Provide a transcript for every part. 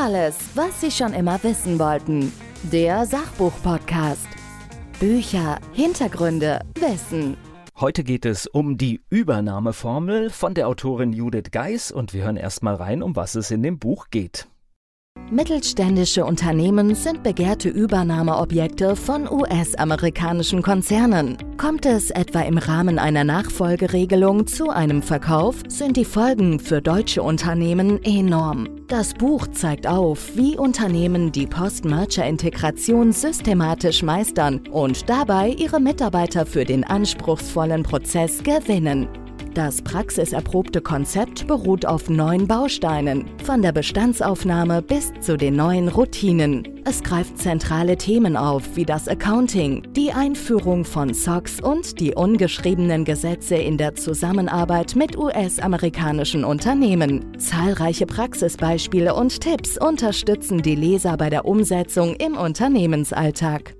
Alles, was Sie schon immer wissen wollten. Der Sachbuch-Podcast. Bücher, Hintergründe, Wissen. Heute geht es um die Übernahmeformel von der Autorin Judith Geis und wir hören erstmal rein, um was es in dem Buch geht. Mittelständische Unternehmen sind begehrte Übernahmeobjekte von US-amerikanischen Konzernen. Kommt es etwa im Rahmen einer Nachfolgeregelung zu einem Verkauf, sind die Folgen für deutsche Unternehmen enorm. Das Buch zeigt auf, wie Unternehmen die Post-Merger-Integration systematisch meistern und dabei ihre Mitarbeiter für den anspruchsvollen Prozess gewinnen. Das praxiserprobte Konzept beruht auf neun Bausteinen, von der Bestandsaufnahme bis zu den neuen Routinen. Es greift zentrale Themen auf wie das Accounting, die Einführung von SOX und die ungeschriebenen Gesetze in der Zusammenarbeit mit US-amerikanischen Unternehmen. Zahlreiche Praxisbeispiele und Tipps unterstützen die Leser bei der Umsetzung im Unternehmensalltag.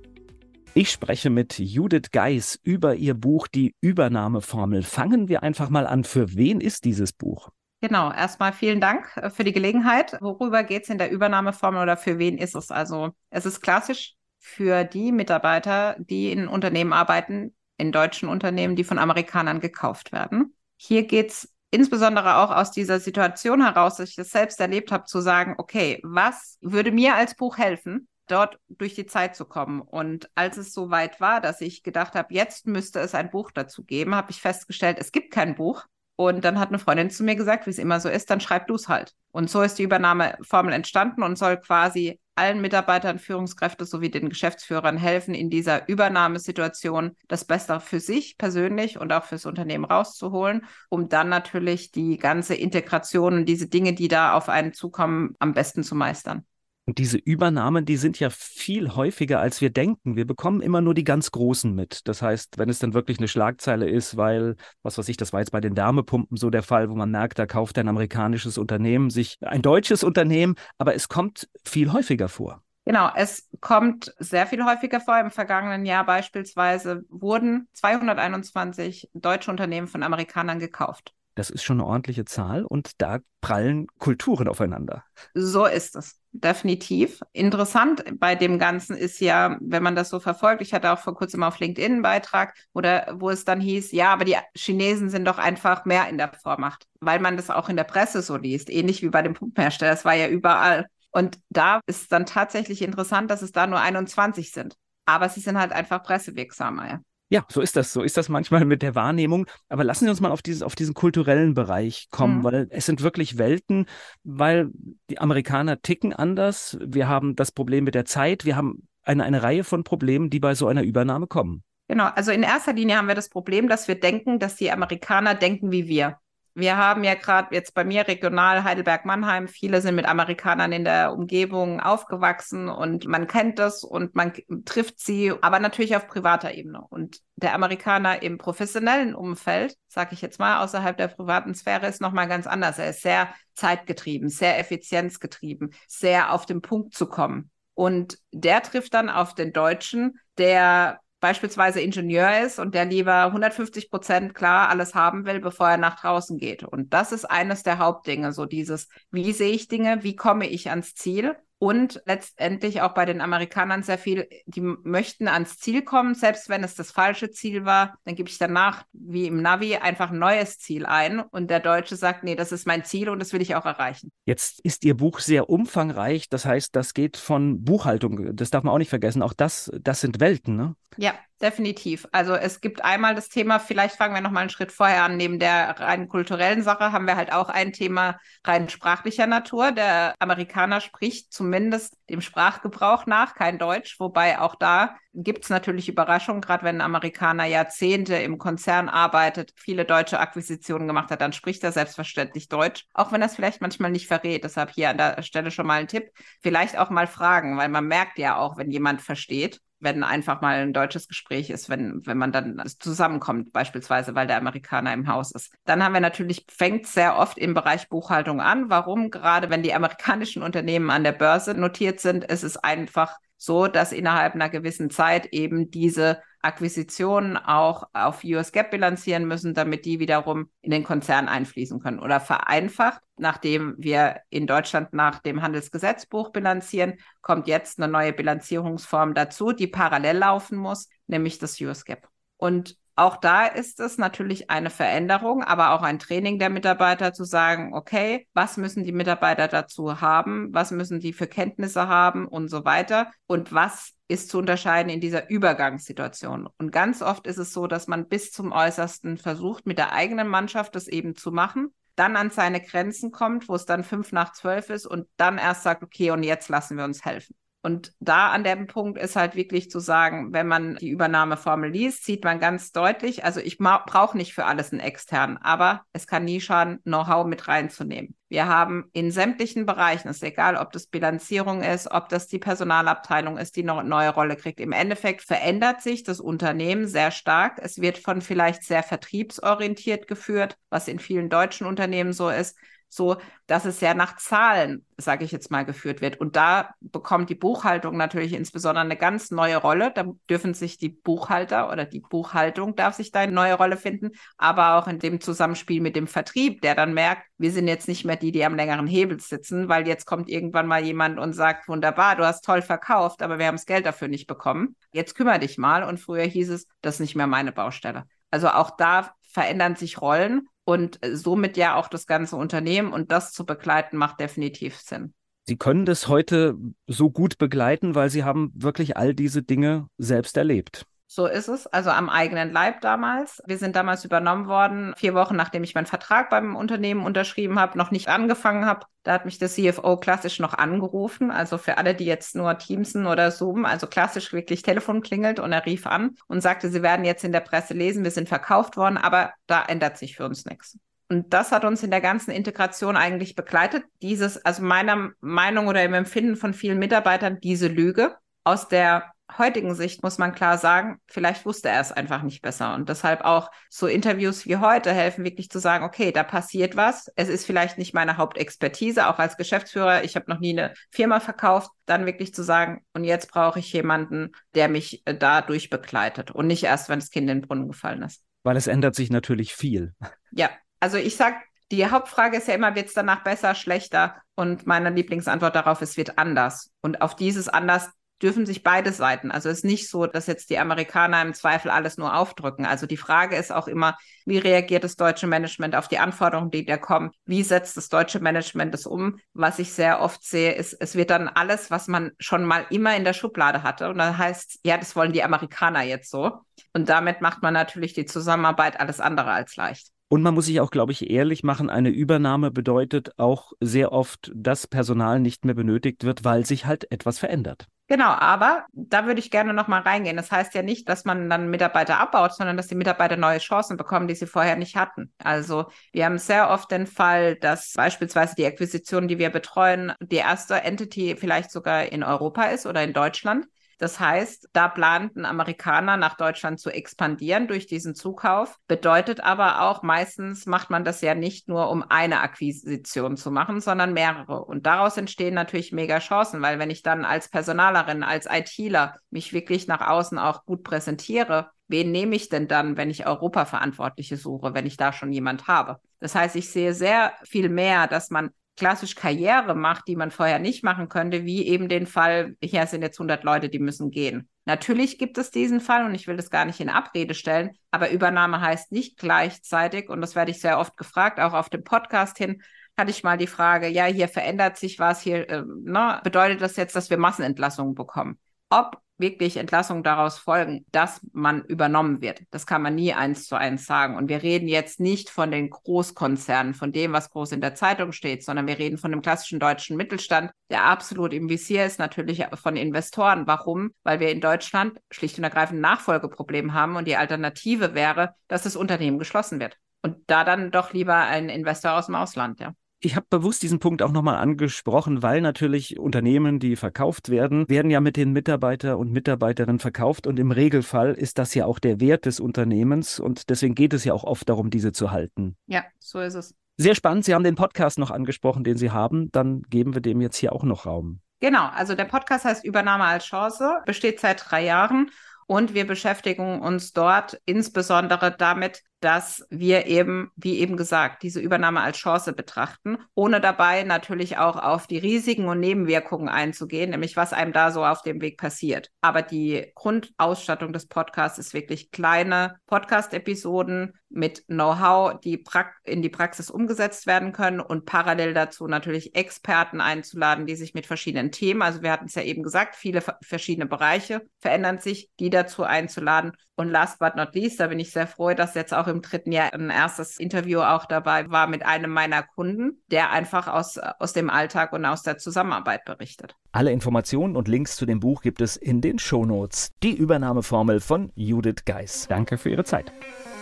Ich spreche mit Judith Geis über ihr Buch Die Übernahmeformel. Fangen wir einfach mal an. Für wen ist dieses Buch? Genau, erstmal vielen Dank äh, für die Gelegenheit. Worüber geht es in der Übernahmeformel oder für wen ist es? Also es ist klassisch für die Mitarbeiter, die in Unternehmen arbeiten, in deutschen Unternehmen, die von Amerikanern gekauft werden. Hier geht es insbesondere auch aus dieser Situation heraus, dass ich das selbst erlebt habe, zu sagen, okay, was würde mir als Buch helfen, dort durch die Zeit zu kommen. Und als es so weit war, dass ich gedacht habe, jetzt müsste es ein Buch dazu geben, habe ich festgestellt, es gibt kein Buch. Und dann hat eine Freundin zu mir gesagt, wie es immer so ist, dann schreib du es halt. Und so ist die Übernahmeformel entstanden und soll quasi allen Mitarbeitern, Führungskräften sowie den Geschäftsführern helfen, in dieser Übernahmesituation das Beste für sich persönlich und auch fürs Unternehmen rauszuholen, um dann natürlich die ganze Integration und diese Dinge, die da auf einen zukommen, am besten zu meistern. Und diese Übernahmen, die sind ja viel häufiger, als wir denken. Wir bekommen immer nur die ganz Großen mit. Das heißt, wenn es dann wirklich eine Schlagzeile ist, weil, was weiß ich, das war jetzt bei den Wärmepumpen so der Fall, wo man merkt, da kauft ein amerikanisches Unternehmen sich ein deutsches Unternehmen, aber es kommt viel häufiger vor. Genau, es kommt sehr viel häufiger vor. Im vergangenen Jahr beispielsweise wurden 221 deutsche Unternehmen von Amerikanern gekauft. Das ist schon eine ordentliche Zahl und da prallen Kulturen aufeinander. So ist es, definitiv. Interessant bei dem Ganzen ist ja, wenn man das so verfolgt, ich hatte auch vor kurzem auf LinkedIn einen Beitrag, oder wo es dann hieß, ja, aber die Chinesen sind doch einfach mehr in der Vormacht, weil man das auch in der Presse so liest, ähnlich wie bei dem Pumpenhersteller, das war ja überall. Und da ist dann tatsächlich interessant, dass es da nur 21 sind. Aber sie sind halt einfach pressewirksamer. Ja. Ja, so ist das. So ist das manchmal mit der Wahrnehmung. Aber lassen Sie uns mal auf, dieses, auf diesen kulturellen Bereich kommen, mhm. weil es sind wirklich Welten, weil die Amerikaner ticken anders. Wir haben das Problem mit der Zeit. Wir haben eine, eine Reihe von Problemen, die bei so einer Übernahme kommen. Genau. Also in erster Linie haben wir das Problem, dass wir denken, dass die Amerikaner denken wie wir. Wir haben ja gerade jetzt bei mir regional Heidelberg-Mannheim, viele sind mit Amerikanern in der Umgebung aufgewachsen und man kennt das und man trifft sie, aber natürlich auf privater Ebene. Und der Amerikaner im professionellen Umfeld, sage ich jetzt mal, außerhalb der privaten Sphäre, ist nochmal ganz anders. Er ist sehr zeitgetrieben, sehr effizienzgetrieben, sehr auf den Punkt zu kommen. Und der trifft dann auf den Deutschen, der beispielsweise Ingenieur ist und der lieber 150 Prozent klar alles haben will, bevor er nach draußen geht. Und das ist eines der Hauptdinge, so dieses, wie sehe ich Dinge, wie komme ich ans Ziel und letztendlich auch bei den Amerikanern sehr viel, die möchten ans Ziel kommen, selbst wenn es das falsche Ziel war, dann gebe ich danach, wie im Navi, einfach ein neues Ziel ein und der Deutsche sagt, nee, das ist mein Ziel und das will ich auch erreichen. Jetzt ist Ihr Buch sehr umfangreich, das heißt, das geht von Buchhaltung, das darf man auch nicht vergessen, auch das, das sind Welten, ne? Ja, definitiv. Also es gibt einmal das Thema, vielleicht fangen wir nochmal einen Schritt vorher an, neben der rein kulturellen Sache haben wir halt auch ein Thema rein sprachlicher Natur. Der Amerikaner spricht zumindest dem Sprachgebrauch nach kein Deutsch, wobei auch da gibt es natürlich Überraschungen, gerade wenn ein Amerikaner Jahrzehnte im Konzern arbeitet, viele deutsche Akquisitionen gemacht hat, dann spricht er selbstverständlich Deutsch, auch wenn er es vielleicht manchmal nicht verrät. Deshalb hier an der Stelle schon mal ein Tipp. Vielleicht auch mal fragen, weil man merkt ja auch, wenn jemand versteht wenn einfach mal ein deutsches Gespräch ist, wenn, wenn man dann zusammenkommt, beispielsweise, weil der Amerikaner im Haus ist. Dann haben wir natürlich, fängt sehr oft im Bereich Buchhaltung an. Warum? Gerade wenn die amerikanischen Unternehmen an der Börse notiert sind, ist es einfach so, dass innerhalb einer gewissen Zeit eben diese Akquisitionen auch auf US Gap bilanzieren müssen, damit die wiederum in den Konzern einfließen können. Oder vereinfacht, nachdem wir in Deutschland nach dem Handelsgesetzbuch bilanzieren, kommt jetzt eine neue Bilanzierungsform dazu, die parallel laufen muss, nämlich das US Gap. Und auch da ist es natürlich eine Veränderung, aber auch ein Training der Mitarbeiter zu sagen, okay, was müssen die Mitarbeiter dazu haben? Was müssen die für Kenntnisse haben und so weiter? Und was ist zu unterscheiden in dieser Übergangssituation. Und ganz oft ist es so, dass man bis zum Äußersten versucht, mit der eigenen Mannschaft das eben zu machen, dann an seine Grenzen kommt, wo es dann fünf nach zwölf ist und dann erst sagt, okay, und jetzt lassen wir uns helfen. Und da an dem Punkt ist halt wirklich zu sagen, wenn man die Übernahmeformel liest, sieht man ganz deutlich, also ich brauche nicht für alles einen externen, aber es kann nie schaden, Know-how mit reinzunehmen. Wir haben in sämtlichen Bereichen, ist egal, ob das Bilanzierung ist, ob das die Personalabteilung ist, die noch eine neue Rolle kriegt. Im Endeffekt verändert sich das Unternehmen sehr stark. Es wird von vielleicht sehr vertriebsorientiert geführt, was in vielen deutschen Unternehmen so ist so, dass es ja nach Zahlen, sage ich jetzt mal, geführt wird. Und da bekommt die Buchhaltung natürlich insbesondere eine ganz neue Rolle. Da dürfen sich die Buchhalter oder die Buchhaltung darf sich da eine neue Rolle finden, aber auch in dem Zusammenspiel mit dem Vertrieb, der dann merkt, wir sind jetzt nicht mehr die, die am längeren Hebel sitzen, weil jetzt kommt irgendwann mal jemand und sagt, wunderbar, du hast toll verkauft, aber wir haben das Geld dafür nicht bekommen. Jetzt kümmere dich mal. Und früher hieß es, das ist nicht mehr meine Baustelle. Also auch da verändern sich Rollen und äh, somit ja auch das ganze Unternehmen und das zu begleiten macht definitiv Sinn. Sie können das heute so gut begleiten, weil Sie haben wirklich all diese Dinge selbst erlebt. So ist es, also am eigenen Leib damals. Wir sind damals übernommen worden, vier Wochen nachdem ich meinen Vertrag beim Unternehmen unterschrieben habe, noch nicht angefangen habe. Da hat mich der CFO klassisch noch angerufen. Also für alle, die jetzt nur Teamsen oder Zoom, also klassisch wirklich Telefon klingelt und er rief an und sagte, sie werden jetzt in der Presse lesen, wir sind verkauft worden, aber da ändert sich für uns nichts. Und das hat uns in der ganzen Integration eigentlich begleitet. Dieses, also meiner Meinung oder im Empfinden von vielen Mitarbeitern, diese Lüge aus der heutigen Sicht muss man klar sagen, vielleicht wusste er es einfach nicht besser. Und deshalb auch so Interviews wie heute helfen wirklich zu sagen, okay, da passiert was. Es ist vielleicht nicht meine Hauptexpertise, auch als Geschäftsführer. Ich habe noch nie eine Firma verkauft. Dann wirklich zu sagen, und jetzt brauche ich jemanden, der mich äh, dadurch begleitet und nicht erst, wenn das Kind in den Brunnen gefallen ist. Weil es ändert sich natürlich viel. Ja, also ich sage, die Hauptfrage ist ja immer, wird es danach besser, schlechter? Und meine Lieblingsantwort darauf ist, wird anders. Und auf dieses anders dürfen sich beide Seiten. Also es ist nicht so, dass jetzt die Amerikaner im Zweifel alles nur aufdrücken. Also die Frage ist auch immer, wie reagiert das deutsche Management auf die Anforderungen, die da kommen? Wie setzt das deutsche Management das um? Was ich sehr oft sehe, ist, es wird dann alles, was man schon mal immer in der Schublade hatte. Und dann heißt, ja, das wollen die Amerikaner jetzt so. Und damit macht man natürlich die Zusammenarbeit alles andere als leicht. Und man muss sich auch, glaube ich, ehrlich machen, eine Übernahme bedeutet auch sehr oft, dass Personal nicht mehr benötigt wird, weil sich halt etwas verändert. Genau, aber da würde ich gerne nochmal reingehen. Das heißt ja nicht, dass man dann Mitarbeiter abbaut, sondern dass die Mitarbeiter neue Chancen bekommen, die sie vorher nicht hatten. Also wir haben sehr oft den Fall, dass beispielsweise die Akquisition, die wir betreuen, die erste Entity vielleicht sogar in Europa ist oder in Deutschland. Das heißt, da planten Amerikaner nach Deutschland zu expandieren durch diesen Zukauf. Bedeutet aber auch, meistens macht man das ja nicht nur, um eine Akquisition zu machen, sondern mehrere. Und daraus entstehen natürlich mega Chancen, weil wenn ich dann als Personalerin, als ITler mich wirklich nach außen auch gut präsentiere, wen nehme ich denn dann, wenn ich Europaverantwortliche suche, wenn ich da schon jemand habe? Das heißt, ich sehe sehr viel mehr, dass man klassisch Karriere macht, die man vorher nicht machen könnte, wie eben den Fall, hier sind jetzt 100 Leute, die müssen gehen. Natürlich gibt es diesen Fall und ich will das gar nicht in Abrede stellen, aber Übernahme heißt nicht gleichzeitig und das werde ich sehr oft gefragt, auch auf dem Podcast hin, hatte ich mal die Frage, ja, hier verändert sich was, hier äh, ne, bedeutet das jetzt, dass wir Massenentlassungen bekommen? Ob wirklich Entlassungen daraus folgen, dass man übernommen wird. Das kann man nie eins zu eins sagen. Und wir reden jetzt nicht von den Großkonzernen, von dem, was groß in der Zeitung steht, sondern wir reden von dem klassischen deutschen Mittelstand, der absolut im Visier ist, natürlich von Investoren. Warum? Weil wir in Deutschland schlicht und ergreifend Nachfolgeproblem haben und die Alternative wäre, dass das Unternehmen geschlossen wird. Und da dann doch lieber ein Investor aus dem Ausland, ja. Ich habe bewusst diesen Punkt auch nochmal angesprochen, weil natürlich Unternehmen, die verkauft werden, werden ja mit den Mitarbeiter und Mitarbeiterinnen verkauft und im Regelfall ist das ja auch der Wert des Unternehmens und deswegen geht es ja auch oft darum, diese zu halten. Ja, so ist es. Sehr spannend. Sie haben den Podcast noch angesprochen, den Sie haben. Dann geben wir dem jetzt hier auch noch Raum. Genau, also der Podcast heißt Übernahme als Chance, besteht seit drei Jahren Und wir beschäftigen uns dort insbesondere damit, dass wir eben, wie eben gesagt, diese Übernahme als Chance betrachten, ohne dabei natürlich auch auf die Risiken und Nebenwirkungen einzugehen, nämlich was einem da so auf dem Weg passiert. Aber die Grundausstattung des Podcasts ist wirklich kleine Podcast-Episoden mit Know-how, die in die Praxis umgesetzt werden können und parallel dazu natürlich Experten einzuladen, die sich mit verschiedenen Themen, also wir hatten es ja eben gesagt, viele verschiedene Bereiche verändern sich, die dazu einzuladen. Und last but not least, da bin ich sehr froh, dass jetzt auch im dritten Jahr ein erstes Interview auch dabei war mit einem meiner Kunden, der einfach aus, aus dem Alltag und aus der Zusammenarbeit berichtet. Alle Informationen und Links zu dem Buch gibt es in den Shownotes. Die Übernahmeformel von Judith Geis. Danke für Ihre Zeit.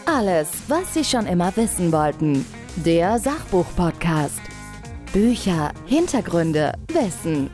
Alles, was Sie schon immer wissen wollten. Der Sachbuch-Podcast. Bücher, Hintergründe, Wissen